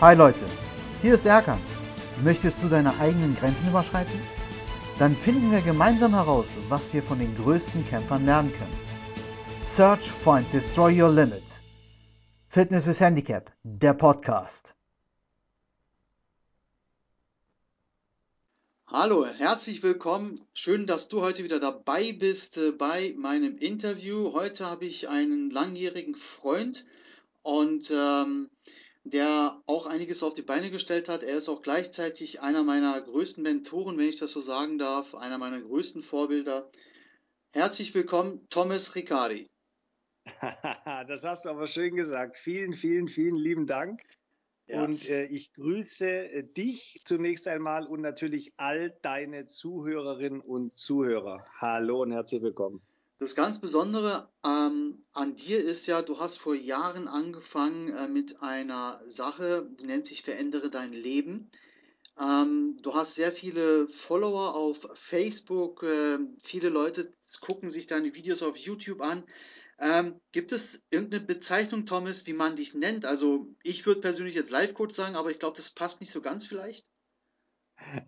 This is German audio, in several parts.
Hi Leute, hier ist Erkan. Möchtest du deine eigenen Grenzen überschreiten? Dann finden wir gemeinsam heraus, was wir von den größten Kämpfern lernen können. Search, Find, Destroy Your Limit. Fitness with Handicap, der Podcast. Hallo, herzlich willkommen. Schön, dass du heute wieder dabei bist äh, bei meinem Interview. Heute habe ich einen langjährigen Freund und ähm, der auch einiges auf die Beine gestellt hat. Er ist auch gleichzeitig einer meiner größten Mentoren, wenn ich das so sagen darf, einer meiner größten Vorbilder. Herzlich willkommen, Thomas Riccardi. das hast du aber schön gesagt. Vielen, vielen, vielen lieben Dank. Ja. Und äh, ich grüße äh, dich zunächst einmal und natürlich all deine Zuhörerinnen und Zuhörer. Hallo und herzlich willkommen. Das ganz Besondere ähm, an dir ist ja, du hast vor Jahren angefangen äh, mit einer Sache, die nennt sich Verändere dein Leben. Ähm, du hast sehr viele Follower auf Facebook, äh, viele Leute gucken sich deine Videos auf YouTube an. Ähm, gibt es irgendeine Bezeichnung, Thomas, wie man dich nennt? Also ich würde persönlich jetzt Live-Coach sagen, aber ich glaube, das passt nicht so ganz vielleicht.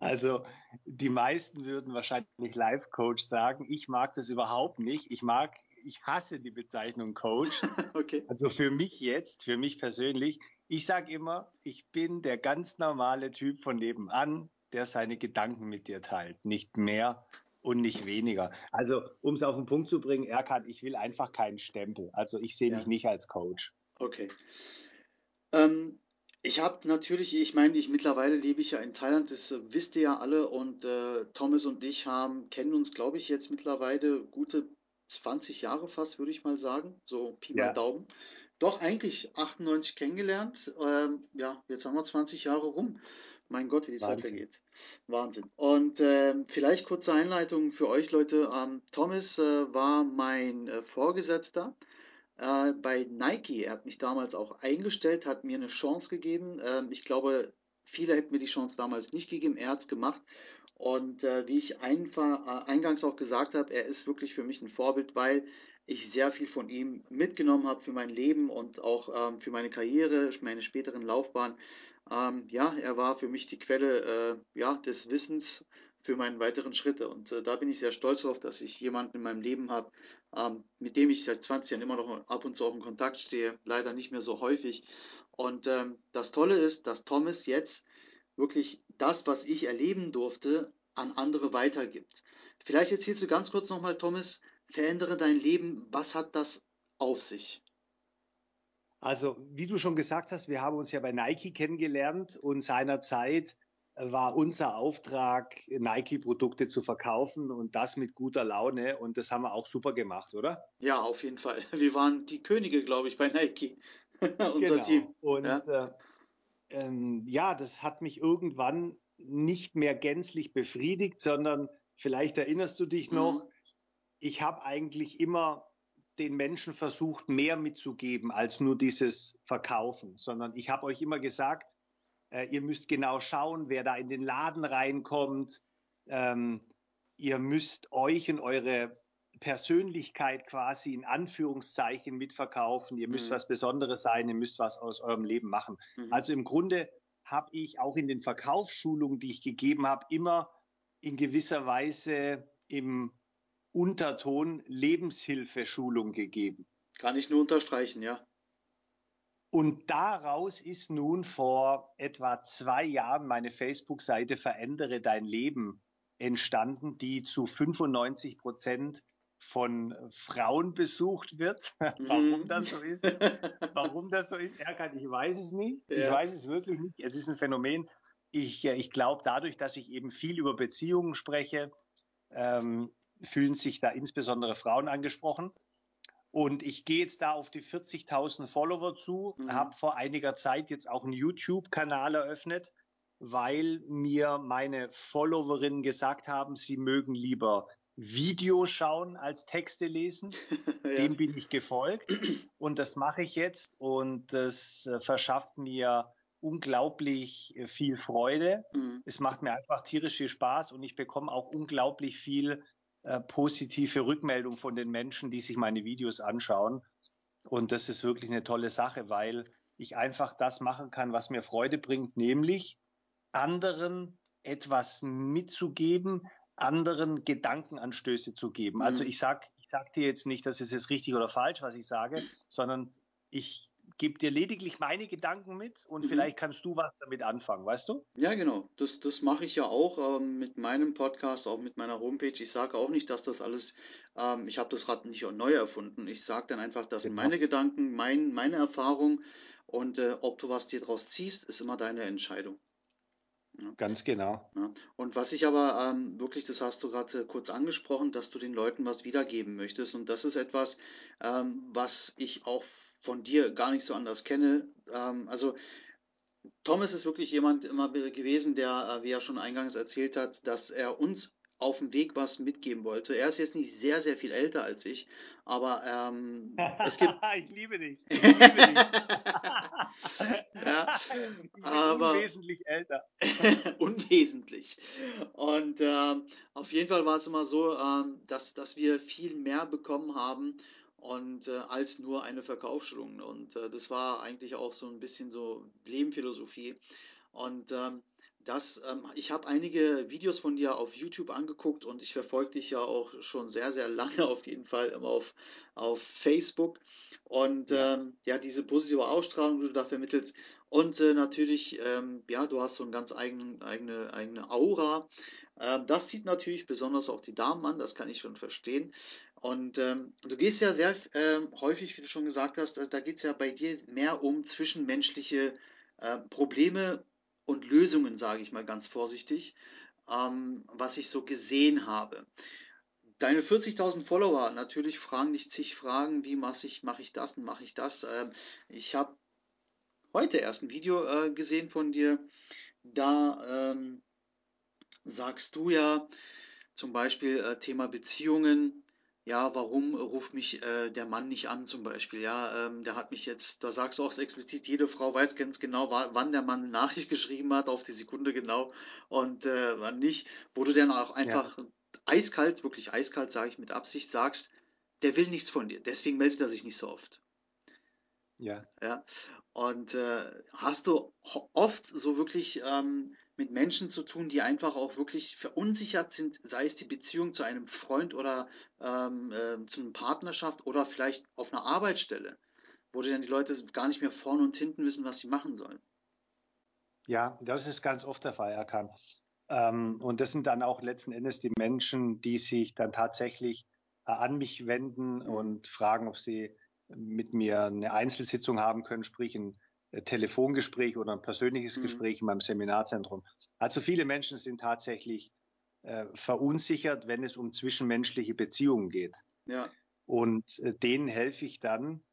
Also die meisten würden wahrscheinlich Live-Coach sagen. Ich mag das überhaupt nicht. Ich mag, ich hasse die Bezeichnung Coach. okay. Also für mich jetzt, für mich persönlich, ich sage immer, ich bin der ganz normale Typ von nebenan, der seine Gedanken mit dir teilt. Nicht mehr und nicht weniger. Also um es auf den Punkt zu bringen, Erkan, ich will einfach keinen Stempel. Also ich sehe ja. mich nicht als Coach. Okay. Ähm, ich habe natürlich, ich meine, ich mittlerweile lebe ich ja in Thailand, das äh, wisst ihr ja alle und äh, Thomas und ich haben, kennen uns, glaube ich, jetzt mittlerweile gute 20 Jahre fast, würde ich mal sagen, so Pi mal ja. Daumen. Doch eigentlich 98 kennengelernt. Ähm, ja, jetzt haben wir 20 Jahre rum. Mein Gott, wie die Zeit vergeht. Wahnsinn. Und äh, vielleicht kurze Einleitung für euch Leute. Ähm, Thomas äh, war mein äh, Vorgesetzter äh, bei Nike. Er hat mich damals auch eingestellt, hat mir eine Chance gegeben. Ähm, ich glaube, viele hätten mir die Chance damals nicht gegeben. Er hat es gemacht. Und äh, wie ich einfach, äh, eingangs auch gesagt habe, er ist wirklich für mich ein Vorbild, weil ich sehr viel von ihm mitgenommen habe für mein Leben und auch ähm, für meine Karriere, meine späteren Laufbahn. Ähm, ja, er war für mich die Quelle äh, ja, des Wissens für meine weiteren Schritte. Und äh, da bin ich sehr stolz darauf, dass ich jemanden in meinem Leben habe, ähm, mit dem ich seit 20 Jahren immer noch ab und zu auch in Kontakt stehe, leider nicht mehr so häufig. Und ähm, das Tolle ist, dass Thomas jetzt wirklich das, was ich erleben durfte, an andere weitergibt. Vielleicht erzählst du ganz kurz nochmal, Thomas, verändere dein Leben, was hat das auf sich? Also, wie du schon gesagt hast, wir haben uns ja bei Nike kennengelernt und seinerzeit war unser Auftrag, Nike-Produkte zu verkaufen und das mit guter Laune. Und das haben wir auch super gemacht, oder? Ja, auf jeden Fall. Wir waren die Könige, glaube ich, bei Nike. Unser genau. Team. Und ja. Äh, ähm, ja, das hat mich irgendwann nicht mehr gänzlich befriedigt, sondern vielleicht erinnerst du dich noch, mhm. ich habe eigentlich immer den Menschen versucht, mehr mitzugeben als nur dieses Verkaufen, sondern ich habe euch immer gesagt, äh, ihr müsst genau schauen, wer da in den Laden reinkommt. Ähm, ihr müsst euch und eure Persönlichkeit quasi in Anführungszeichen mitverkaufen. Ihr müsst mhm. was Besonderes sein, ihr müsst was aus eurem Leben machen. Mhm. Also im Grunde habe ich auch in den Verkaufsschulungen, die ich gegeben habe, immer in gewisser Weise im Unterton Lebenshilfeschulung gegeben. Kann ich nur unterstreichen, ja. Und daraus ist nun vor etwa zwei Jahren meine Facebook-Seite Verändere dein Leben entstanden, die zu 95 Prozent von Frauen besucht wird. Warum mhm. das so ist, warum das so ist, Erkan, ich weiß es nicht. Ja. Ich weiß es wirklich nicht. Es ist ein Phänomen. Ich, äh, ich glaube, dadurch, dass ich eben viel über Beziehungen spreche, ähm, fühlen sich da insbesondere Frauen angesprochen. Und ich gehe jetzt da auf die 40.000 Follower zu, mhm. habe vor einiger Zeit jetzt auch einen YouTube-Kanal eröffnet, weil mir meine Followerinnen gesagt haben, sie mögen lieber Videos schauen als Texte lesen. ja. Dem bin ich gefolgt und das mache ich jetzt und das äh, verschafft mir unglaublich äh, viel Freude. Mhm. Es macht mir einfach tierisch viel Spaß und ich bekomme auch unglaublich viel äh, positive Rückmeldung von den Menschen, die sich meine Videos anschauen. Und das ist wirklich eine tolle Sache, weil ich einfach das machen kann, was mir Freude bringt, nämlich anderen etwas mitzugeben, anderen Gedankenanstöße zu geben. Also Mhm. ich sag, ich sag dir jetzt nicht, dass es jetzt richtig oder falsch, was ich sage, sondern ich gebe dir lediglich meine Gedanken mit und Mhm. vielleicht kannst du was damit anfangen, weißt du? Ja, genau. Das, das mache ich ja auch ähm, mit meinem Podcast, auch mit meiner Homepage. Ich sage auch nicht, dass das alles, ähm, ich habe das Rad nicht neu erfunden. Ich sage dann einfach, das sind Genau. meine Gedanken, mein, meine Erfahrung und äh, ob du was dir draus ziehst, ist immer deine Entscheidung. Ganz genau. Ja. Und was ich aber ähm, wirklich, das hast du gerade äh, kurz angesprochen, dass du den Leuten was wiedergeben möchtest. Und das ist etwas, ähm, was ich auch von dir gar nicht so anders kenne. Ähm, also Thomas ist wirklich jemand immer gewesen, der, äh, wie er schon eingangs erzählt hat, dass er uns auf dem Weg was mitgeben wollte. Er ist jetzt nicht sehr, sehr viel älter als ich, aber ähm, es gibt. ich liebe dich. Ich liebe dich. ja, ich aber unwesentlich älter. unwesentlich. Und ähm, auf jeden Fall war es immer so, ähm, dass, dass wir viel mehr bekommen haben und äh, als nur eine Verkaufsschulung. Und äh, das war eigentlich auch so ein bisschen so Lebenphilosophie. Und ähm, das, ähm, ich habe einige Videos von dir auf YouTube angeguckt und ich verfolge dich ja auch schon sehr, sehr lange auf jeden Fall immer auf, auf Facebook. Und Ja. ähm, ja, diese positive Ausstrahlung, die du da vermittelst. Und äh, natürlich, ähm, ja, du hast so eine ganz eigene, eigene, eigene Aura. Ähm, das zieht natürlich besonders auch die Damen an, das kann ich schon verstehen. Und ähm, du gehst ja sehr ähm, häufig, wie du schon gesagt hast, da, da geht es ja bei dir mehr um zwischenmenschliche äh, Probleme und Lösungen, sage ich mal ganz vorsichtig, ähm, was ich so gesehen habe. Deine 40.000 Follower natürlich fragen dich zig Fragen, wie mache ich, mach ich das und mache ich das. Ähm, ich habe heute erst ein Video äh, gesehen von dir, da ähm, sagst du ja zum Beispiel äh, Thema Beziehungen, ja, warum ruft mich äh, der Mann nicht an zum Beispiel, ja, ähm, der hat mich jetzt, da sagst du auch explizit, jede Frau weiß ganz genau, wa- wann der Mann eine Nachricht geschrieben hat, auf die Sekunde genau und äh, wann nicht, wo du dann auch Ja. einfach eiskalt, wirklich eiskalt, sage ich mit Absicht, sagst, der will nichts von dir, deswegen meldet er sich nicht so oft. Ja. Ja, und äh, hast du oft so wirklich ähm, mit Menschen zu tun, die einfach auch wirklich verunsichert sind, sei es die Beziehung zu einem Freund oder ähm, äh, zu einer Partnerschaft oder vielleicht auf einer Arbeitsstelle, wo dann die Leute gar nicht mehr vorne und hinten wissen, was sie machen sollen. Ja, das ist ganz oft der Fall, Erkan. Ähm, und das sind dann auch letzten Endes die Menschen, die sich dann tatsächlich äh, an mich wenden Mhm. und fragen, ob sie mit mir eine Einzelsitzung haben können, sprich ein Telefongespräch oder ein persönliches Mhm. Gespräch in meinem Seminarzentrum. Also viele Menschen sind tatsächlich äh, verunsichert, wenn es um zwischenmenschliche Beziehungen geht. Ja, Und äh, denen helfe ich dann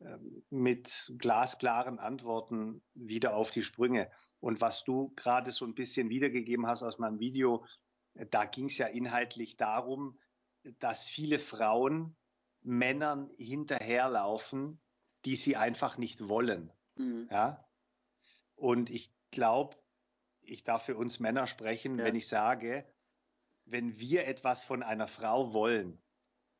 ähm, mit glasklaren Antworten wieder auf die Sprünge. Und was du gerade so ein bisschen wiedergegeben hast aus meinem Video, äh, da ging es ja inhaltlich darum, dass viele Frauen Männern hinterherlaufen, die sie einfach nicht wollen. Mhm. Ja? Und ich glaube, ich darf für uns Männer sprechen, Ja. wenn ich sage, wenn wir etwas von einer Frau wollen,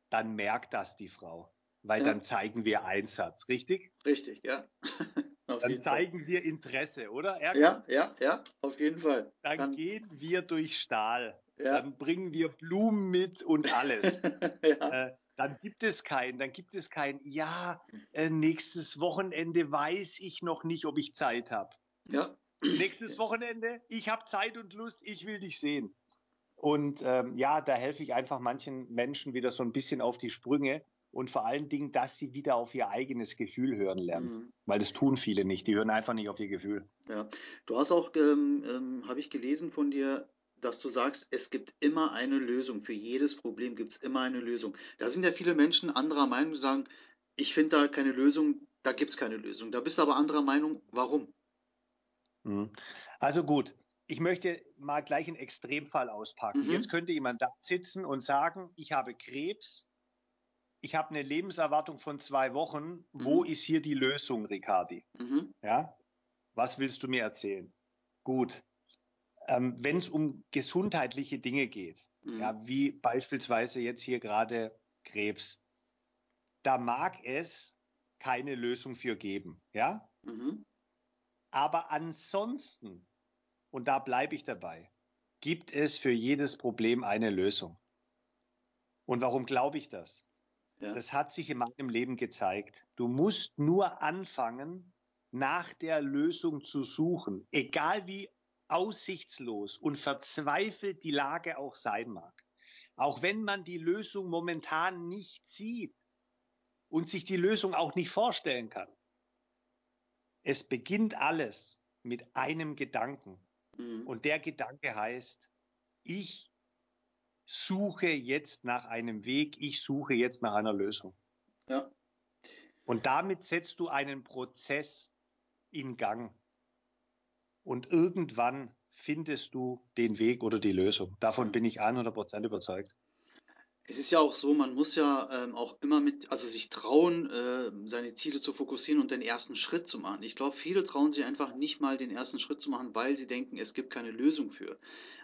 dann merkt das die Frau, weil Ja. dann zeigen wir Einsatz, richtig? richtig, ja. Dann jeden Fall. zeigen wir Interesse, oder? Erkan? Ja, ja, ja, auf jeden Fall. Dann Kann, gehen wir durch Stahl. ja. Dann bringen wir Blumen mit und alles. ja, äh, dann gibt es keinen, dann gibt es kein, ja, äh, nächstes Wochenende weiß ich noch nicht, ob ich Zeit habe. ja. Nächstes Wochenende, ich habe Zeit und Lust, ich will dich sehen. Und ähm, ja, da helfe ich einfach manchen Menschen wieder so ein bisschen auf die Sprünge und vor allen Dingen, dass sie wieder auf ihr eigenes Gefühl hören lernen. Mhm. Weil das tun viele nicht, die hören einfach nicht auf ihr Gefühl. Ja, du hast auch, ähm, ähm, habe ich gelesen von dir, dass du sagst, es gibt immer eine Lösung. Für jedes Problem gibt es immer eine Lösung. Da sind ja viele Menschen anderer Meinung, die sagen, ich finde da keine Lösung, da gibt es keine Lösung. Da bist du aber anderer Meinung, warum? Mhm. Also gut, ich möchte mal gleich einen Extremfall auspacken. Mhm. Jetzt könnte jemand da sitzen und sagen, ich habe Krebs, ich habe eine Lebenserwartung von zwei Wochen. Wo Mhm. ist hier die Lösung, Ricardi? Mhm. Ja? Was willst du mir erzählen? Gut. Ähm, Wenn es um gesundheitliche Dinge geht, Mhm. ja, wie beispielsweise jetzt hier gerade Krebs, da mag es keine Lösung für geben. Ja? Mhm. Aber ansonsten, und da bleibe ich dabei, gibt es für jedes Problem eine Lösung. Und warum glaube ich das? Ja. Das hat sich in meinem Leben gezeigt. Du musst nur anfangen, nach der Lösung zu suchen, egal wie aussichtslos und verzweifelt die Lage auch sein mag. Auch wenn man die Lösung momentan nicht sieht und sich die Lösung auch nicht vorstellen kann. Es beginnt alles mit einem Gedanken. Mhm. Und der Gedanke heißt, ich suche jetzt nach einem Weg, ich suche jetzt nach einer Lösung. Ja. Und damit setzt du einen Prozess in Gang. Und irgendwann findest du den Weg oder die Lösung. Davon bin ich 100% überzeugt. Es ist ja auch so, man muss ja ähm, auch immer mit, also sich trauen, äh, seine Ziele zu fokussieren und den ersten Schritt zu machen. Ich glaube, viele trauen sich einfach nicht mal den ersten Schritt zu machen, weil sie denken, es gibt keine Lösung für.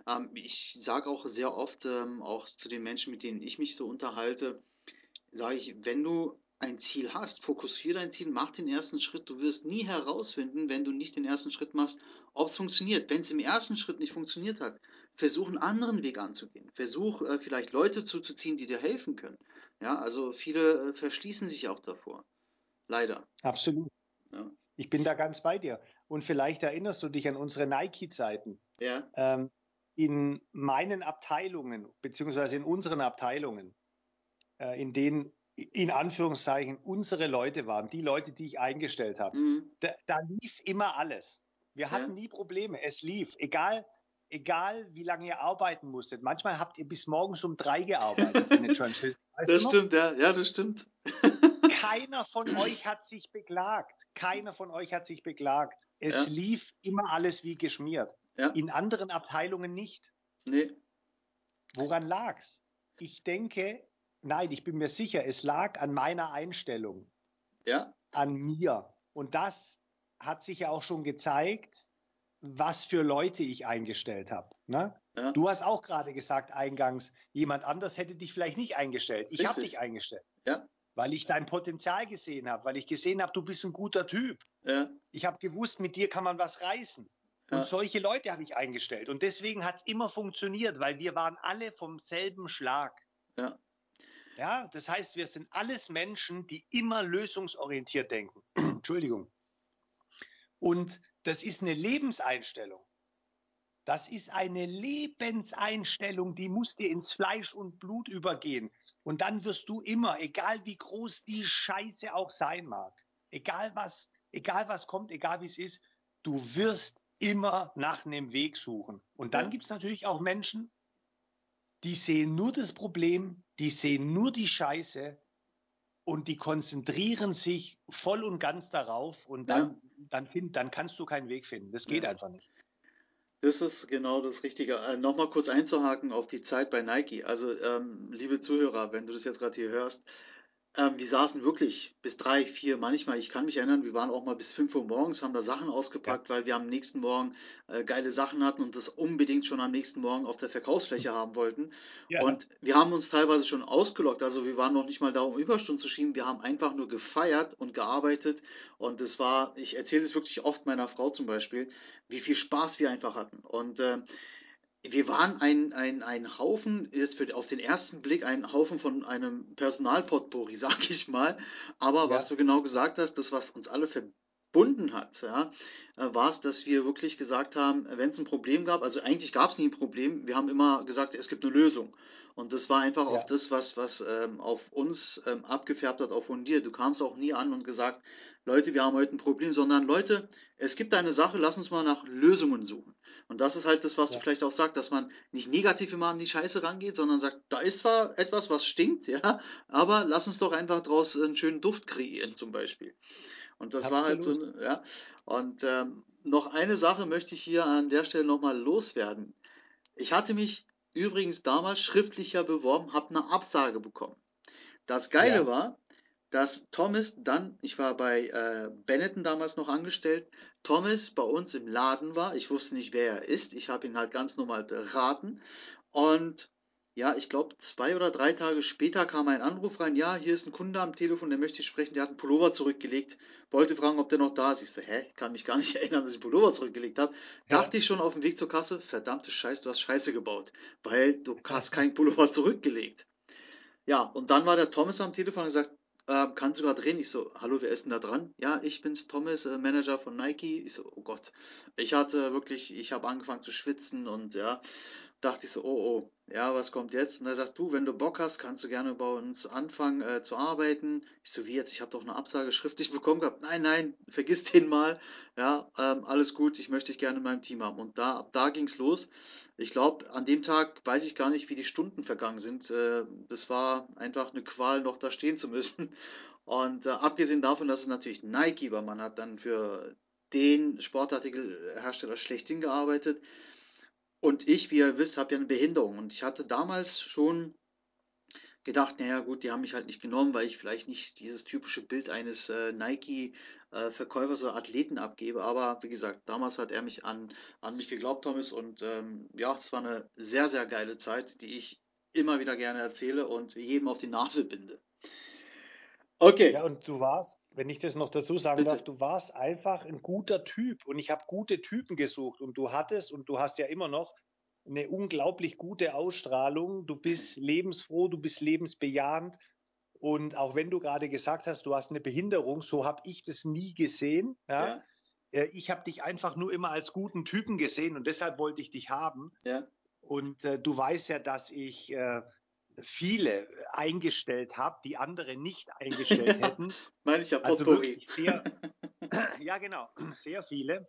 Ähm, ich sage auch sehr oft, ähm, auch zu den Menschen, mit denen ich mich so unterhalte, sage ich, wenn du ein Ziel hast, fokussiere dein Ziel, mach den ersten Schritt. Du wirst nie herausfinden, wenn du nicht den ersten Schritt machst, ob es funktioniert. Wenn es im ersten Schritt nicht funktioniert hat, versuch einen anderen Weg anzugehen. Versuch äh, vielleicht Leute zuzuziehen, die dir helfen können. Ja, also viele äh, verschließen sich auch davor. Leider. Absolut. Ja. Ich bin da ganz bei dir. Und vielleicht erinnerst du dich an unsere Nike-Zeiten. Ja. Ähm, in meinen Abteilungen, beziehungsweise in unseren Abteilungen, äh, in denen in Anführungszeichen unsere Leute waren, die Leute, die ich eingestellt habe. Mhm. Da, da, lief immer alles. Wir hatten ja. nie Probleme. Es lief, egal, egal wie lange ihr arbeiten musstet. Manchmal habt ihr bis morgens um drei gearbeitet. das stimmt, ja. ja, das stimmt. Keiner von euch hat sich beklagt. Keiner von euch hat sich beklagt. Es ja. lief immer alles wie geschmiert. Ja. In anderen Abteilungen nicht. Nee. Woran lag's? Ich denke, Nein, ich bin mir sicher, es lag an meiner Einstellung. Ja. An mir. Und das hat sich ja auch schon gezeigt, was für Leute ich eingestellt habe. Ne? Ja. Du hast auch gerade gesagt eingangs, jemand anders hätte dich vielleicht nicht eingestellt. Ich habe dich eingestellt. Ja. Weil ich dein Potenzial gesehen habe, weil ich gesehen habe, du bist ein guter Typ. Ja. Ich habe gewusst, mit dir kann man was reißen. Und solche Leute habe ich eingestellt. Und deswegen hat es immer funktioniert, weil wir waren alle vom selben Schlag. Ja. Ja, das heißt, wir sind alles Menschen, die immer lösungsorientiert denken. Entschuldigung. Und das ist eine Lebenseinstellung. Das ist eine Lebenseinstellung, die muss dir ins Fleisch und Blut übergehen. Und dann wirst du immer, egal wie groß die Scheiße auch sein mag, egal was, egal was kommt, egal wie es ist, du wirst immer nach einem Weg suchen. Und dann ja. gibt es natürlich auch Menschen, die sehen nur das Problem, die sehen nur die Scheiße und die konzentrieren sich voll und ganz darauf und dann, ja. dann, find, dann kannst du keinen Weg finden. Das geht ja. einfach nicht. Das ist genau das Richtige. Äh, Nochmal kurz einzuhaken auf die Zeit bei Nike. Also, ähm, liebe Zuhörer, wenn du das jetzt gerade hier hörst, ähm, wir saßen wirklich bis drei, vier, manchmal, ich kann mich erinnern, wir waren auch mal bis fünf Uhr morgens, haben da Sachen ausgepackt, ja. weil wir am nächsten Morgen äh, geile Sachen hatten und das unbedingt schon am nächsten Morgen auf der Verkaufsfläche haben wollten. Ja. Und wir haben uns teilweise schon ausgelockt, also wir waren noch nicht mal da, um Überstunden zu schieben, wir haben einfach nur gefeiert und gearbeitet und es war, ich erzähle es wirklich oft meiner Frau zum Beispiel, wie viel Spaß wir einfach hatten. Und äh, wir waren ein, ein, ein Haufen, jetzt für, auf den ersten Blick ein Haufen von einem Personalpotpourri, sag ich mal. Aber ja. was du genau gesagt hast, das, was uns alle verbunden hat, ja, äh, war es, dass wir wirklich gesagt haben, wenn es ein Problem gab, also eigentlich gab es nie ein Problem, wir haben immer gesagt, es gibt eine Lösung. Und das war einfach ja. auch das, was, was ähm, auf uns ähm, abgefärbt hat, auch von dir. Du kamst auch nie an und gesagt, Leute, wir haben heute ein Problem, sondern Leute, es gibt eine Sache, lass uns mal nach Lösungen suchen. Und das ist halt das, was ja. du vielleicht auch sagst, dass man nicht negativ immer an die Scheiße rangeht, sondern sagt, da ist zwar etwas, was stinkt, ja, aber lass uns doch einfach draus einen schönen Duft kreieren, zum Beispiel. Und das Absolut. war halt so, ja. Und ähm, noch eine Sache möchte ich hier an der Stelle nochmal loswerden. Ich hatte mich übrigens damals schriftlicher beworben, habe eine Absage bekommen. Das Geile ja. war, dass Thomas dann, ich war bei äh, Benetton damals noch angestellt, Thomas bei uns im Laden war. Ich wusste nicht, wer er ist. Ich habe ihn halt ganz normal beraten. Und ja, ich glaube, zwei oder drei Tage später kam ein Anruf rein. Ja, hier ist ein Kunde am Telefon, der möchte ich sprechen. Der hat einen Pullover zurückgelegt. Wollte fragen, ob der noch da ist. Ich so, hä? Kann mich gar nicht erinnern, dass ich einen Pullover zurückgelegt habe. Ja. Dachte ich schon auf dem Weg zur Kasse, verdammte Scheiße, du hast Scheiße gebaut. Weil du hast keinen Pullover zurückgelegt. Ja, und dann war der Thomas am Telefon und gesagt, äh, kannst du gerade reden? Ich so, hallo, wer ist denn da dran? Ja, ich bin's, Thomas, äh, Manager von Nike. Ich so, oh Gott. Ich hatte wirklich, ich habe angefangen zu schwitzen und ja, dachte ich so, oh oh, ja, was kommt jetzt? Und er sagt, du, wenn du Bock hast, kannst du gerne bei uns anfangen äh, zu arbeiten. Ich so, wie jetzt? Ich habe doch eine Absage schriftlich bekommen gehabt. Nein, nein, vergiss den mal. Ja, ähm, alles gut, ich möchte dich gerne in meinem Team haben. Und da, ab da ging's los. Ich glaube, an dem Tag weiß ich gar nicht, wie die Stunden vergangen sind. Äh, das war einfach eine Qual, noch da stehen zu müssen. Und äh, abgesehen davon, dass es natürlich Nike war, man hat dann für den Sportartikelhersteller schlechthin gearbeitet. Und ich, wie ihr wisst, habe ja eine Behinderung. Und ich hatte damals schon gedacht, naja gut, die haben mich halt nicht genommen, weil ich vielleicht nicht dieses typische Bild eines äh, Nike-Verkäufers äh, oder Athleten abgebe. Aber wie gesagt, damals hat er mich an, an mich geglaubt, Thomas. Und ähm, ja, es war eine sehr, sehr geile Zeit, die ich immer wieder gerne erzähle und jedem auf die Nase binde. Okay. Ja, und du warst, wenn ich das noch dazu sagen Bitte. darf, du warst einfach ein guter Typ und ich habe gute Typen gesucht und du hattest und du hast ja immer noch eine unglaublich gute Ausstrahlung. Du bist lebensfroh, du bist lebensbejahend und auch wenn du gerade gesagt hast, du hast eine Behinderung, so habe ich das nie gesehen. Ja? ja. Äh, ich habe dich einfach nur immer als guten Typen gesehen und deshalb wollte ich dich haben. Ja. Und äh, du weißt ja, dass ich äh, viele eingestellt habe, die andere nicht eingestellt hätten. Meine ich ja also wirklich sehr, Ja, genau, sehr viele.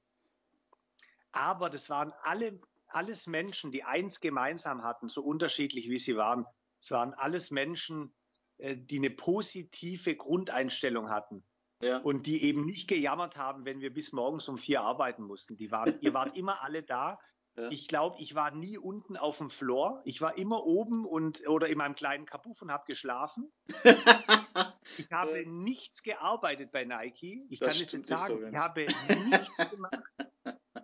Aber das waren alle, alles Menschen, die eins gemeinsam hatten, so unterschiedlich wie sie waren. Es waren alles Menschen, äh, die eine positive Grundeinstellung hatten. Ja. Und die eben nicht gejammert haben, wenn wir bis morgens um vier arbeiten mussten. Die waren, ihr wart immer alle da, ja. Ich glaube, ich war nie unten auf dem Floor. Ich war immer oben und oder in meinem kleinen Kabuff und habe geschlafen. ich habe ja. nichts gearbeitet bei Nike. Ich das kann es jetzt sagen. So ich habe nichts gemacht.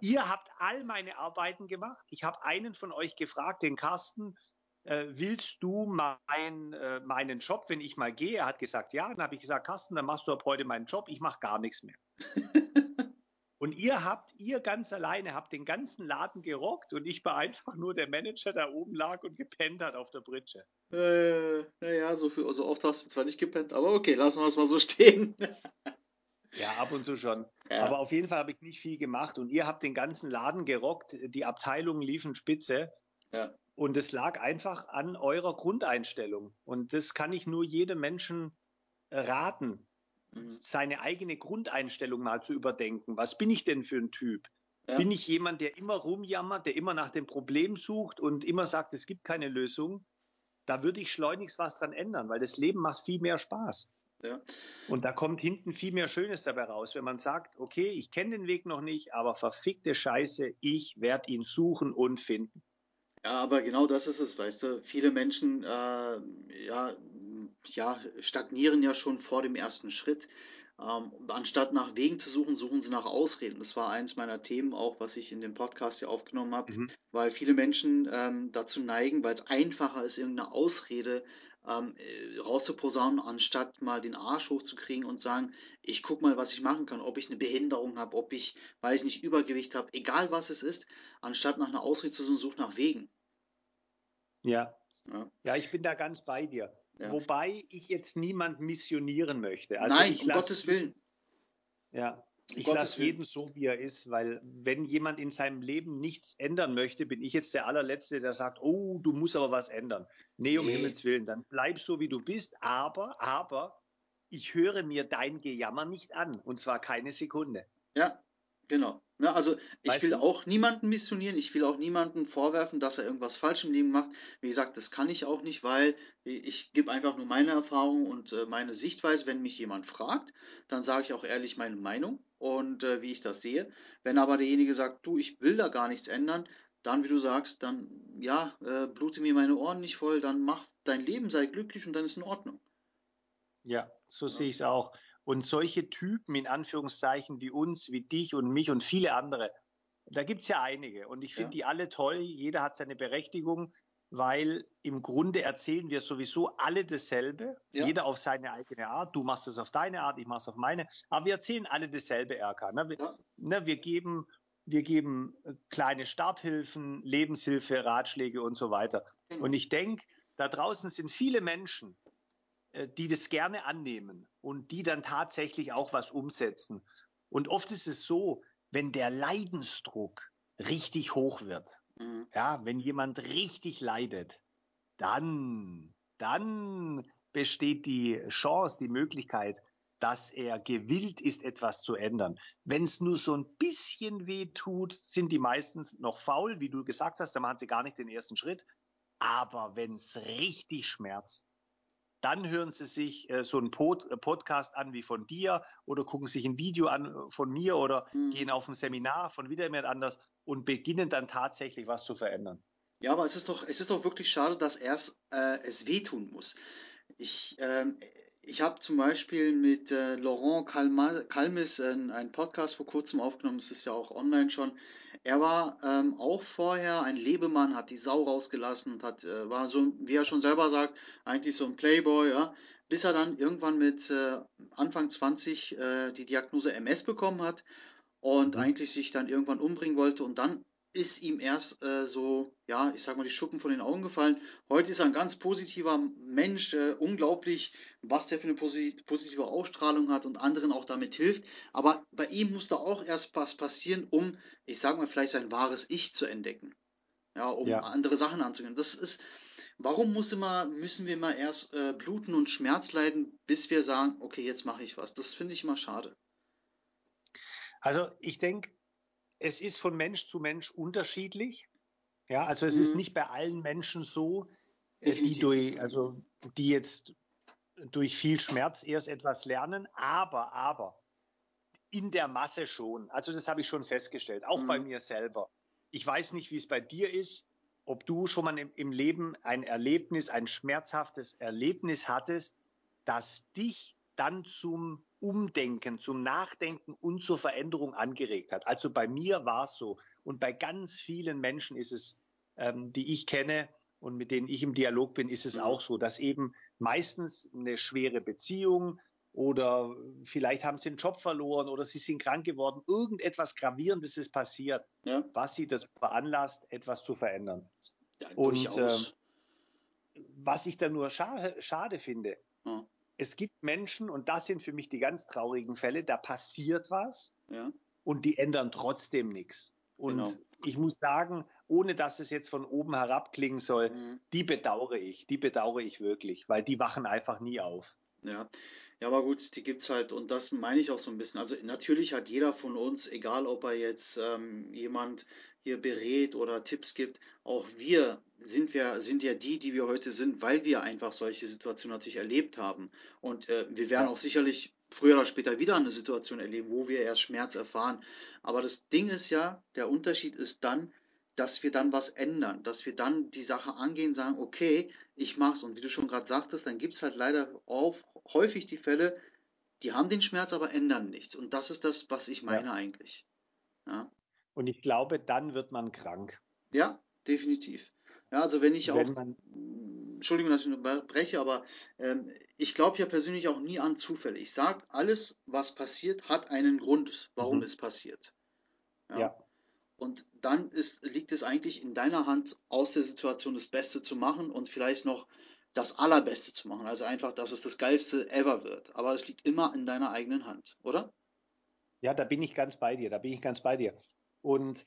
Ihr habt all meine Arbeiten gemacht. Ich habe einen von euch gefragt, den Carsten, äh, willst du mein, äh, meinen Job, wenn ich mal gehe? Er hat gesagt, ja. Dann habe ich gesagt, Carsten, dann machst du ab heute meinen Job. Ich mache gar nichts mehr. Und ihr habt, ihr ganz alleine habt den ganzen Laden gerockt und ich war einfach nur der Manager, der oben lag und gepennt hat auf der Britsche. Äh, naja, so, viel, so oft hast du zwar nicht gepennt, aber okay, lassen wir es mal so stehen. ja, ab und zu schon. Ja. Aber auf jeden Fall habe ich nicht viel gemacht und ihr habt den ganzen Laden gerockt, die Abteilungen liefen spitze. Ja. Und es lag einfach an eurer Grundeinstellung. Und das kann ich nur jedem Menschen raten. Mhm. seine eigene Grundeinstellung mal zu überdenken. Was bin ich denn für ein Typ? Ja. Bin ich jemand, der immer rumjammert, der immer nach dem Problem sucht und immer sagt, es gibt keine Lösung? Da würde ich schleunigst was dran ändern, weil das Leben macht viel mehr Spaß. Ja. Und da kommt hinten viel mehr Schönes dabei raus, wenn man sagt, okay, ich kenne den Weg noch nicht, aber verfickte Scheiße, ich werde ihn suchen und finden. Ja, aber genau das ist es, weißt du. Viele Menschen äh, ja, ja, stagnieren ja schon vor dem ersten Schritt. Ähm, anstatt nach Wegen zu suchen, suchen sie nach Ausreden. Das war eins meiner Themen auch, was ich in dem Podcast hier aufgenommen habe, mhm. weil viele Menschen ähm, dazu neigen, weil es einfacher ist, irgendeine Ausrede ähm, äh, rauszuposaunen, anstatt mal den Arsch hochzukriegen und sagen, ich guck mal, was ich machen kann, ob ich eine Behinderung habe, ob ich, weiß nicht, Übergewicht habe, egal was es ist, anstatt nach einer Ausrede zu suchen, sucht nach Wegen. Ja. ja. Ja, ich bin da ganz bei dir. Ja. Wobei ich jetzt niemand missionieren möchte. Also Nein, um Gottes Willen. Ja, ich lasse jeden so, wie er ist, weil wenn jemand in seinem Leben nichts ändern möchte, bin ich jetzt der allerletzte, der sagt, oh, du musst aber was ändern. Nee, um nee. Himmels Willen, dann bleib so, wie du bist, aber, aber, ich höre mir dein Gejammer nicht an, und zwar keine Sekunde. Ja, genau. Ne, also ich weißt will du? auch niemanden missionieren, ich will auch niemanden vorwerfen, dass er irgendwas falsch im Leben macht. Wie gesagt, das kann ich auch nicht, weil ich gebe einfach nur meine Erfahrung und äh, meine Sichtweise. Wenn mich jemand fragt, dann sage ich auch ehrlich meine Meinung und äh, wie ich das sehe. Wenn aber derjenige sagt, du, ich will da gar nichts ändern, dann, wie du sagst, dann ja, äh, blute mir meine Ohren nicht voll, dann mach dein Leben, sei glücklich und dann ist in Ordnung. Ja, so ja. sehe ich es auch. Und solche Typen in Anführungszeichen wie uns, wie dich und mich und viele andere, da gibt es ja einige. Und ich finde ja. die alle toll. Jeder hat seine Berechtigung. weil im Grunde erzählen wir sowieso alle dasselbe, ja. jeder auf seine eigene Art. Du machst es auf deine Art, ich mache es auf meine, aber wir erzählen alle dasselbe, Erka. Ne? Wir, ja. ne, wir geben wir geben äh, kleine Starthilfen, Lebenshilfe, Ratschläge und so weiter. Genau. Und ich denke, da draußen sind viele Menschen, die das gerne annehmen und die dann tatsächlich auch was umsetzen. Und oft ist es so, wenn der Leidensdruck richtig hoch wird, mhm. ja, wenn jemand richtig leidet, dann, dann besteht die Chance, die Möglichkeit, dass er gewillt ist, etwas zu ändern. Wenn es nur so ein bisschen weh tut, sind die meistens noch faul, wie du gesagt hast, dann machen sie gar nicht den ersten Schritt. Aber wenn es richtig schmerzt, dann hören sie sich äh, so einen Pod äh, Podcast an wie von dir oder gucken sich ein Video an äh, von mir oder mhm. gehen auf ein Seminar von wieder jemand anders und beginnen dann tatsächlich was zu verändern. Ja, aber es ist doch, es ist doch wirklich schade, dass erst äh, es wehtun muss. Ich, ähm, ich habe zum Beispiel mit äh, Laurent Kalmis äh, einen Podcast vor kurzem aufgenommen, es ist ja auch online schon. Er war ähm, auch vorher ein Lebemann, hat die Sau rausgelassen, hat, äh, war so, wie er schon selber sagt, eigentlich so ein Playboy, ja, bis er dann irgendwann mit äh, Anfang 20 äh, die Diagnose MS bekommen hat und mhm. eigentlich sich dann irgendwann umbringen wollte und dann ist ihm erst äh, so, ja, ich sag mal, die Schuppen von den Augen gefallen. Heute ist er ein ganz positiver Mensch, äh, unglaublich, was der für eine posit positive Ausstrahlung hat und anderen auch damit hilft. Aber bei ihm musste auch erst was passieren, um, ich sag mal, vielleicht sein wahres Ich zu entdecken. Ja, um ja. andere Sachen anzugehen. Das ist, warum muss immer, müssen wir immer erst äh, bluten und Schmerz leiden, bis wir sagen, okay, jetzt mache ich was. Das finde ich immer schade. Also ich denke, es ist von Mensch zu Mensch unterschiedlich. Ja, also es mhm. ist nicht bei allen Menschen so, äh, die durch, also die jetzt durch viel Schmerz erst etwas lernen, aber, aber in der Masse schon. Also das habe ich schon festgestellt, auch mhm. bei mir selber. Ich weiß nicht, wie es bei dir ist, ob du schon mal im, im Leben ein Erlebnis, ein schmerzhaftes Erlebnis hattest, das dich dann zum Umdenken, zum Nachdenken und zur Veränderung angeregt hat. Also bei mir war es so und bei ganz vielen Menschen ist es, ähm, die ich kenne und mit denen ich im Dialog bin, ist es mhm. auch so, dass eben meistens eine schwere Beziehung oder vielleicht haben sie einen Job verloren oder sie sind krank geworden, irgendetwas Gravierendes ist passiert, ja. was sie dazu veranlasst, etwas zu verändern. Ja, und äh, was ich da nur schade, schade finde, es gibt Menschen, und das sind für mich die ganz traurigen Fälle, da passiert was ja. und die ändern trotzdem nichts. Und genau. ich muss sagen, ohne dass es jetzt von oben herab klingen soll, mhm. die bedauere ich, die bedauere ich wirklich, weil die wachen einfach nie auf. Ja, ja, aber gut, die gibt es halt und das meine ich auch so ein bisschen. Also natürlich hat jeder von uns, egal ob er jetzt ähm, jemand hier berät oder Tipps gibt, auch wir sind wir sind ja die, die wir heute sind, weil wir einfach solche Situationen natürlich erlebt haben. Und äh, wir werden ja. auch sicherlich früher oder später wieder eine Situation erleben, wo wir erst Schmerz erfahren. Aber das Ding ist ja, der Unterschied ist dann, dass wir dann was ändern, dass wir dann die Sache angehen, sagen, okay, ich mach's. Und wie du schon gerade sagtest, dann gibt es halt leider auch häufig die Fälle, die haben den Schmerz, aber ändern nichts. Und das ist das, was ich meine ja. eigentlich. Ja. Und ich glaube, dann wird man krank. Ja, definitiv. Ja, also wenn ich wenn auch, man, Entschuldigung, dass ich unterbreche, aber ähm, ich glaube ja persönlich auch nie an Zufälle. Ich sage, alles, was passiert, hat einen Grund, warum mhm. es passiert. Ja. ja. Und dann ist, liegt es eigentlich in deiner Hand, aus der Situation das Beste zu machen und vielleicht noch das Allerbeste zu machen. Also einfach, dass es das Geilste ever wird. Aber es liegt immer in deiner eigenen Hand, oder? Ja, da bin ich ganz bei dir, da bin ich ganz bei dir. Und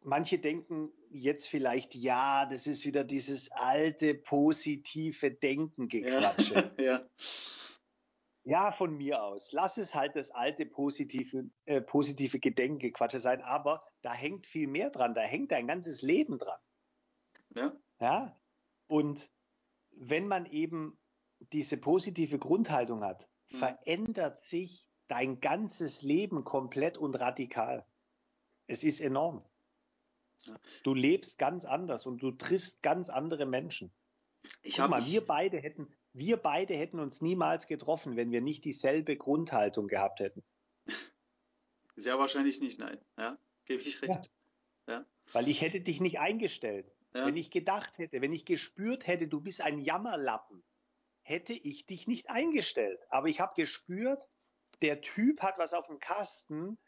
manche denken jetzt vielleicht, ja, das ist wieder dieses alte positive Denken gequatsche. Ja, ja. ja, von mir aus. Lass es halt das alte positive, äh, positive Gedenkengequatsche sein, aber da hängt viel mehr dran, da hängt dein ganzes Leben dran. Ja. Ja. Und wenn man eben diese positive Grundhaltung hat, mhm. verändert sich dein ganzes Leben komplett und radikal. Es ist enorm. Du lebst ganz anders und du triffst ganz andere Menschen. Ich Guck mal, wir beide hätten, wir beide hätten uns niemals getroffen, wenn wir nicht dieselbe Grundhaltung gehabt hätten. Sehr wahrscheinlich nicht, nein. Ja, gebe ich recht. Ja. ja. Weil ich hätte dich nicht eingestellt. Ja. Wenn ich gedacht hätte, wenn ich gespürt hätte, du bist ein Jammerlappen, hätte ich dich nicht eingestellt. Aber ich habe gespürt, der Typ hat was auf dem Kasten,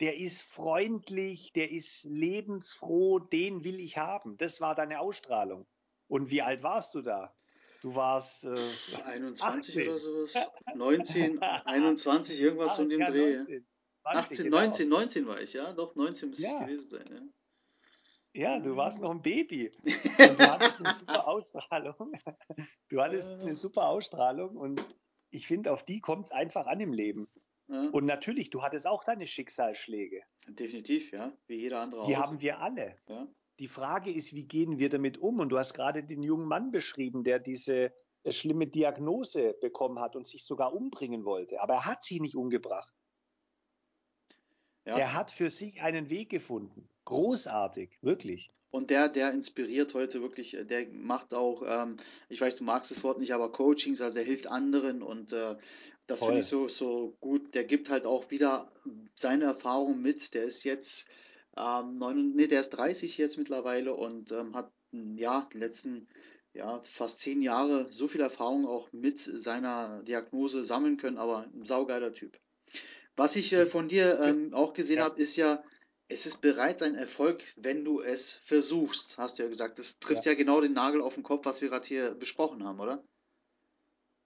der ist freundlich, der ist lebensfroh, den will ich haben. Das war deine Ausstrahlung. Und wie alt warst du da? Du warst äh, 21 18. oder sowas. 19, 21, irgendwas von dem ja, Dreh. 19, 20, 18, genau. 19, 19 war ich, ja. Doch, 19 müsste ja. ich gewesen sein, ja. Ja, du warst noch ein Baby. Und du hattest eine super Ausstrahlung. Du hattest eine super Ausstrahlung und ich finde, auf die kommt es einfach an im Leben. Ja. Und natürlich, du hattest auch deine Schicksalsschläge. Definitiv, ja. Wie jeder andere Die auch. haben wir alle. Ja. Die Frage ist, wie gehen wir damit um? Und du hast gerade den jungen Mann beschrieben, der diese äh, schlimme Diagnose bekommen hat und sich sogar umbringen wollte. Aber er hat sich nicht umgebracht. Ja. Er hat für sich einen Weg gefunden. Großartig, wirklich. Und der, der inspiriert heute wirklich, äh, der macht auch, ähm, ich weiß, du magst das Wort nicht, aber Coachings, also er hilft anderen und äh, das finde ich so, so gut. Der gibt halt auch wieder seine Erfahrung mit. Der ist jetzt, ähm, neun, nee, der ist 30 jetzt mittlerweile und ähm, hat, ja, die letzten, ja, fast zehn Jahre so viel Erfahrung auch mit seiner Diagnose sammeln können, aber ein saugeiler Typ. Was ich äh, von dir ähm, auch gesehen ja. habe, ist ja, es ist bereits ein Erfolg, wenn du es versuchst, hast du ja gesagt. Das trifft ja, ja genau den Nagel auf den Kopf, was wir gerade hier besprochen haben, oder?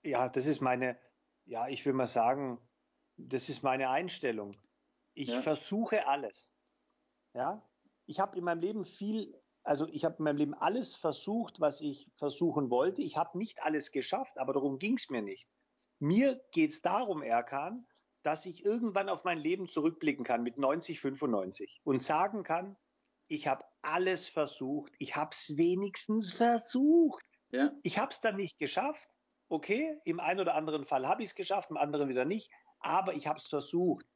Ja, das ist meine, ja, ich will mal sagen, das ist meine Einstellung. Ich ja. versuche alles. Ja, ich habe in meinem Leben viel, also ich habe in meinem Leben alles versucht, was ich versuchen wollte. Ich habe nicht alles geschafft, aber darum ging es mir nicht. Mir geht es darum, Erkan, dass ich irgendwann auf mein Leben zurückblicken kann mit 90, 95 und sagen kann, ich habe alles versucht, ich habe es wenigstens versucht. Ja. Ich habe es dann nicht geschafft. Okay, im einen oder anderen Fall habe ich es geschafft, im anderen wieder nicht, aber ich habe es versucht.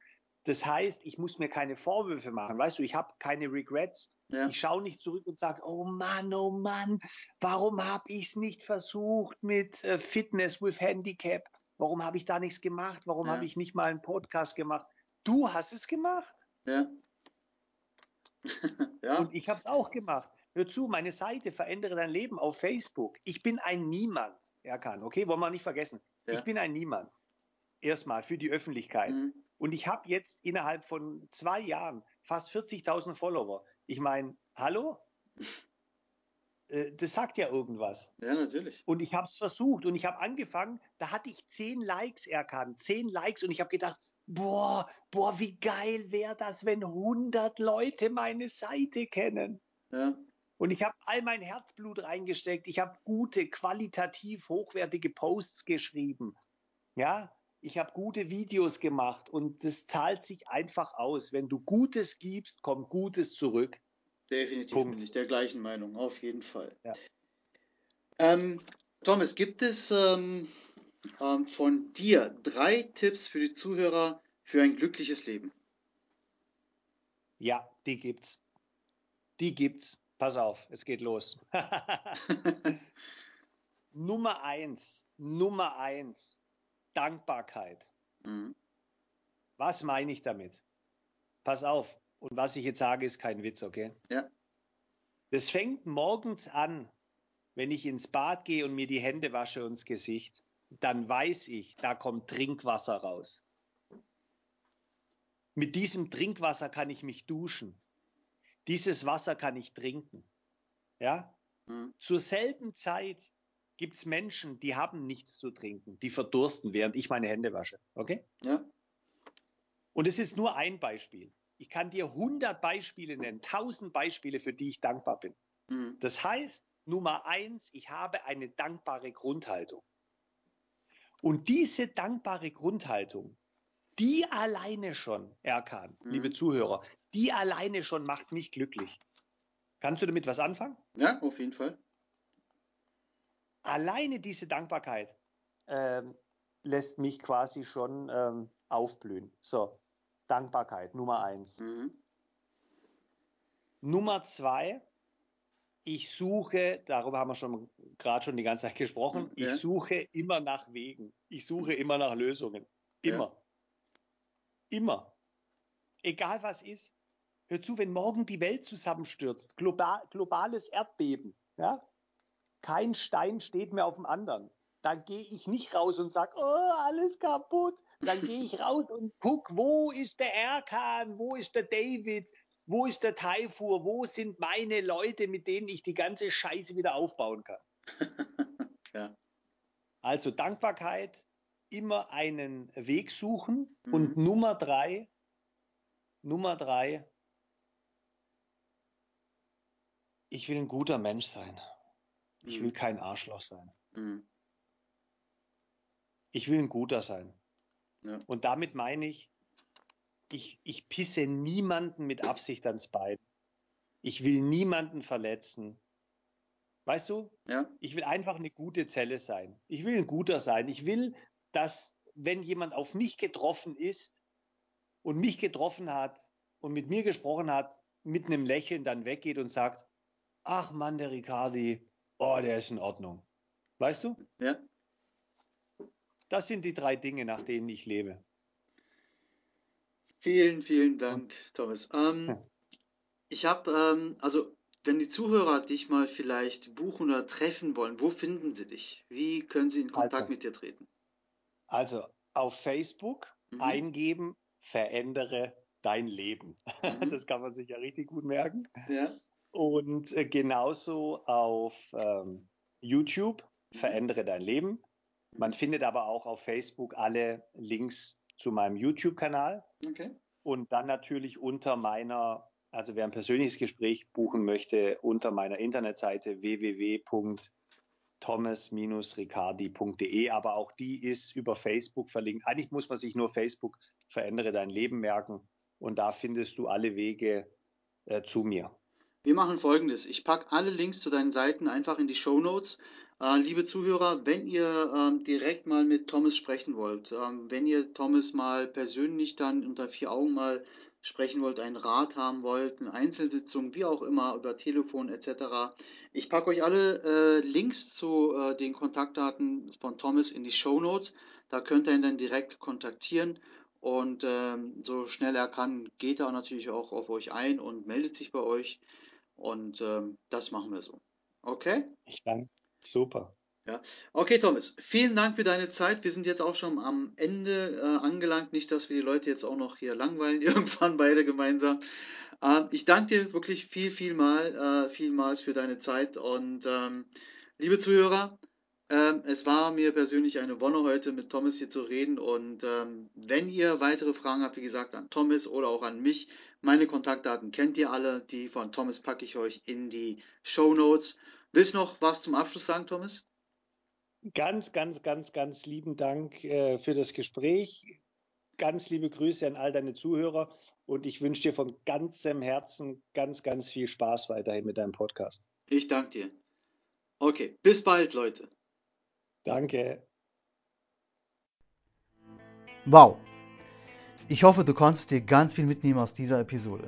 Das heißt, ich muss mir keine Vorwürfe machen. Weißt du, ich habe keine Regrets. Ja. Ich schaue nicht zurück und sage, oh Mann, oh Mann, warum habe ich es nicht versucht mit äh, Fitness with Handicap? Warum habe ich da nichts gemacht? Warum ja. habe ich nicht mal einen Podcast gemacht? Du hast es gemacht. Ja. ja. Und ich habe es auch gemacht. Hör zu, meine Seite Verändere dein Leben auf Facebook. Ich bin ein Niemand, Erkan, okay? Wollen wir nicht vergessen. Ja. Ich bin ein Niemand. Erstmal für die Öffentlichkeit. Mhm. Und ich habe jetzt innerhalb von zwei Jahren fast 40.000 Follower. Ich meine, hallo? Äh, das sagt ja irgendwas. Ja, natürlich. Und ich habe es versucht und ich habe angefangen, da hatte ich zehn Likes erkannt, zehn Likes und ich habe gedacht, boah, boah, wie geil wäre das, wenn 100 Leute meine Seite kennen. Ja. Und ich habe all mein Herzblut reingesteckt. Ich habe gute, qualitativ hochwertige Posts geschrieben. Ja, ich habe gute Videos gemacht und das zahlt sich einfach aus. Wenn du Gutes gibst, kommt Gutes zurück. Definitiv Punkt. bin ich der gleichen Meinung, auf jeden Fall. Ja. Ähm, Thomas, gibt es ähm, ähm, von dir drei Tipps für die Zuhörer für ein glückliches Leben? Ja, die gibt's. Die gibt's. Pass auf, es geht los. Nummer eins, Nummer eins, Dankbarkeit. Mhm. Was meine ich damit? Pass auf, und was ich jetzt sage, ist kein Witz, okay? Ja. Das fängt morgens an, wenn ich ins Bad gehe und mir die Hände wasche und das Gesicht. Dann weiß ich, da kommt Trinkwasser raus. Mit diesem Trinkwasser kann ich mich duschen. Dieses Wasser kann ich trinken. Ja? Mhm. Zur selben Zeit gibt es Menschen, die haben nichts zu trinken, die verdursten, während ich meine Hände wasche. Okay? Ja. Und es ist nur ein Beispiel. Ich kann dir 100 Beispiele nennen, 1000 Beispiele, für die ich dankbar bin. Mhm. Das heißt, Nummer eins, ich habe eine dankbare Grundhaltung. Und diese dankbare Grundhaltung, die alleine schon, Erkan, mhm. liebe Zuhörer, die alleine schon macht mich glücklich. Kannst du damit was anfangen? Ja, auf jeden Fall. Alleine diese Dankbarkeit ähm, lässt mich quasi schon ähm, aufblühen. So, Dankbarkeit, Nummer eins. Mhm. Nummer zwei, ich suche, darüber haben wir schon gerade schon die ganze Zeit gesprochen, ja. ich suche immer nach Wegen. Ich suche immer nach Lösungen. Immer. Ja. Immer. Egal was ist. hör zu, wenn morgen die Welt zusammenstürzt, global, globales Erdbeben, ja, kein Stein steht mehr auf dem anderen. Da gehe ich nicht raus und sage, oh, alles kaputt. Dann gehe ich raus und guck, wo ist der Erkan, wo ist der David, wo ist der Taifur, wo sind meine Leute, mit denen ich die ganze Scheiße wieder aufbauen kann. ja. Also Dankbarkeit, immer einen Weg suchen. Mhm. Und Nummer drei, Nummer drei, ich will ein guter Mensch sein. Ich will mhm. kein Arschloch sein. Mhm. Ich will ein guter sein. Ja. Und damit meine ich, ich, ich pisse niemanden mit Absicht ans Bein. Ich will niemanden verletzen. Weißt du? Ja. Ich will einfach eine gute Zelle sein. Ich will ein guter sein. Ich will, dass, wenn jemand auf mich getroffen ist und mich getroffen hat und mit mir gesprochen hat, mit einem Lächeln dann weggeht und sagt, ach Mann, der Ricardi, oh, der ist in Ordnung. Weißt du? Ja. Das sind die drei Dinge, nach denen ich lebe. Vielen, vielen Dank, Thomas. Ähm, ich habe, ähm, also wenn die Zuhörer dich mal vielleicht buchen oder treffen wollen, wo finden sie dich? Wie können sie in Kontakt also, mit dir treten? Also auf Facebook mhm. eingeben, verändere dein Leben. Mhm. Das kann man sich ja richtig gut merken. Ja. Und äh, genauso auf ähm, YouTube, mhm. verändere dein Leben. Man findet aber auch auf Facebook alle Links zu meinem YouTube-Kanal. Okay. Und dann natürlich unter meiner, also wer ein persönliches Gespräch buchen möchte, unter meiner Internetseite www.thomas-ricardi.de. Aber auch die ist über Facebook verlinkt. Eigentlich muss man sich nur Facebook verändere dein Leben merken. Und da findest du alle Wege äh, zu mir. Wir machen folgendes. Ich packe alle Links zu deinen Seiten einfach in die Show Notes. Äh, liebe Zuhörer, wenn ihr ähm, direkt mal mit Thomas sprechen wollt, ähm, wenn ihr Thomas mal persönlich dann unter vier Augen mal sprechen wollt, einen Rat haben wollt, eine Einzelsitzung, wie auch immer, über Telefon etc. Ich packe euch alle äh, Links zu äh, den Kontaktdaten von Thomas in die Show Notes. Da könnt ihr ihn dann direkt kontaktieren und ähm, so schnell er kann, geht er natürlich auch auf euch ein und meldet sich bei euch. Und ähm, das machen wir so. Okay? Ich danke. Super. Ja. Okay, Thomas, vielen Dank für deine Zeit. Wir sind jetzt auch schon am Ende äh, angelangt. Nicht, dass wir die Leute jetzt auch noch hier langweilen, irgendwann beide gemeinsam. Äh, ich danke dir wirklich viel, viel mal, äh, vielmals für deine Zeit. Und ähm, liebe Zuhörer, ähm, es war mir persönlich eine Wonne heute mit Thomas hier zu reden. Und ähm, wenn ihr weitere Fragen habt, wie gesagt, an Thomas oder auch an mich, meine Kontaktdaten kennt ihr alle. Die von Thomas packe ich euch in die Show Notes. Willst du noch was zum Abschluss sagen, Thomas? Ganz, ganz, ganz, ganz lieben Dank äh, für das Gespräch. Ganz liebe Grüße an all deine Zuhörer und ich wünsche dir von ganzem Herzen ganz, ganz viel Spaß weiterhin mit deinem Podcast. Ich danke dir. Okay, bis bald, Leute. Danke. Wow. Ich hoffe, du konntest dir ganz viel mitnehmen aus dieser Episode.